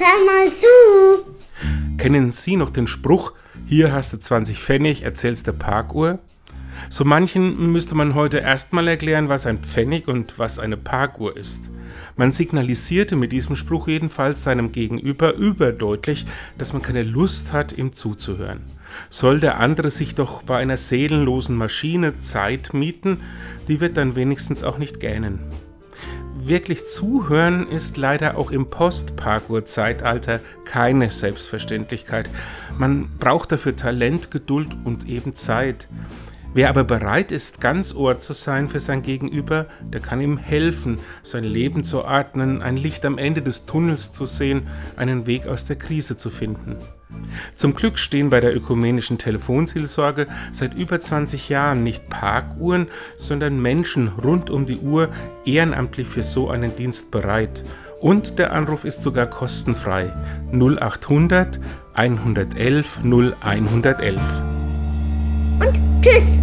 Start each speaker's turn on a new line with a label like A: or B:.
A: hör mal zu.
B: Kennen Sie noch den Spruch, hier hast du 20 Pfennig, erzählst der Parkuhr? So manchen müsste man heute erstmal erklären, was ein Pfennig und was eine Parkuhr ist. Man signalisierte mit diesem Spruch jedenfalls seinem Gegenüber überdeutlich, dass man keine Lust hat, ihm zuzuhören. Soll der andere sich doch bei einer seelenlosen Maschine Zeit mieten, die wird dann wenigstens auch nicht gähnen. Wirklich zuhören ist leider auch im Post-Parkour-Zeitalter keine Selbstverständlichkeit. Man braucht dafür Talent, Geduld und eben Zeit. Wer aber bereit ist, ganz Ohr zu sein für sein Gegenüber, der kann ihm helfen, sein Leben zu ordnen, ein Licht am Ende des Tunnels zu sehen, einen Weg aus der Krise zu finden. Zum Glück stehen bei der ökumenischen Telefonseelsorge seit über 20 Jahren nicht Parkuhren, sondern Menschen rund um die Uhr ehrenamtlich für so einen Dienst bereit. Und der Anruf ist sogar kostenfrei 0800 111 0111.
A: Und tschüss.